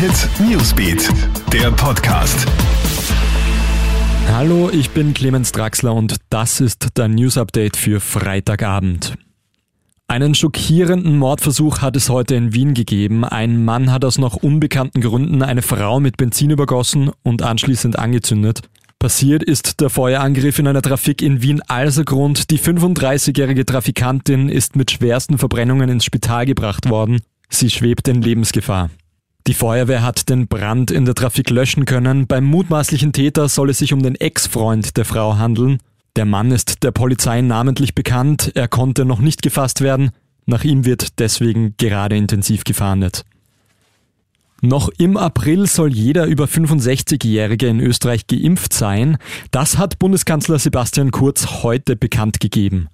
Hit Newsbeat, der Podcast. Hallo, ich bin Clemens Draxler und das ist dein News Update für Freitagabend. Einen schockierenden Mordversuch hat es heute in Wien gegeben. Ein Mann hat aus noch unbekannten Gründen eine Frau mit Benzin übergossen und anschließend angezündet. Passiert ist der Feuerangriff in einer Trafik in Wien-Alsergrund. Die 35-jährige Trafikantin ist mit schwersten Verbrennungen ins Spital gebracht worden. Sie schwebt in Lebensgefahr. Die Feuerwehr hat den Brand in der Trafik löschen können. Beim mutmaßlichen Täter soll es sich um den Ex-Freund der Frau handeln. Der Mann ist der Polizei namentlich bekannt, er konnte noch nicht gefasst werden, nach ihm wird deswegen gerade intensiv gefahndet. Noch im April soll jeder über 65-Jährige in Österreich geimpft sein. Das hat Bundeskanzler Sebastian Kurz heute bekannt gegeben.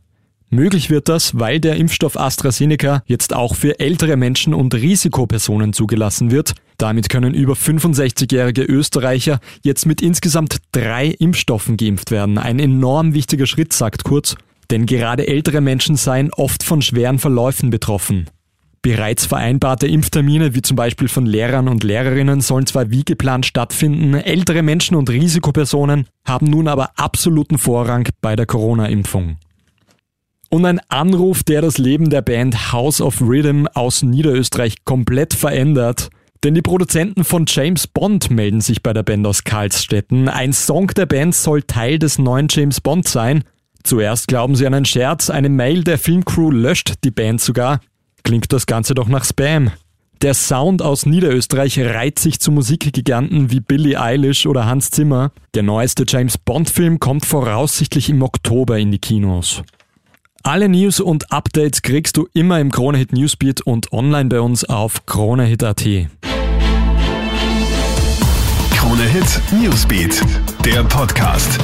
Möglich wird das, weil der Impfstoff AstraZeneca jetzt auch für ältere Menschen und Risikopersonen zugelassen wird. Damit können über 65-jährige Österreicher jetzt mit insgesamt drei Impfstoffen geimpft werden. Ein enorm wichtiger Schritt, sagt Kurz. Denn gerade ältere Menschen seien oft von schweren Verläufen betroffen. Bereits vereinbarte Impftermine, wie zum Beispiel von Lehrern und Lehrerinnen, sollen zwar wie geplant stattfinden, ältere Menschen und Risikopersonen haben nun aber absoluten Vorrang bei der Corona-Impfung. Und ein Anruf, der das Leben der Band House of Rhythm aus Niederösterreich komplett verändert. Denn die Produzenten von James Bond melden sich bei der Band aus Karlsstetten. Ein Song der Band soll Teil des neuen James Bond sein. Zuerst glauben sie an einen Scherz, eine Mail der Filmcrew löscht die Band sogar. Klingt das Ganze doch nach Spam. Der Sound aus Niederösterreich reiht sich zu Musikgiganten wie Billie Eilish oder Hans Zimmer. Der neueste James Bond-Film kommt voraussichtlich im Oktober in die Kinos. Alle News und Updates kriegst du immer im Kronehit Newsbeat und online bei uns auf kronehit.at. Kronehit Newsbeat, der Podcast.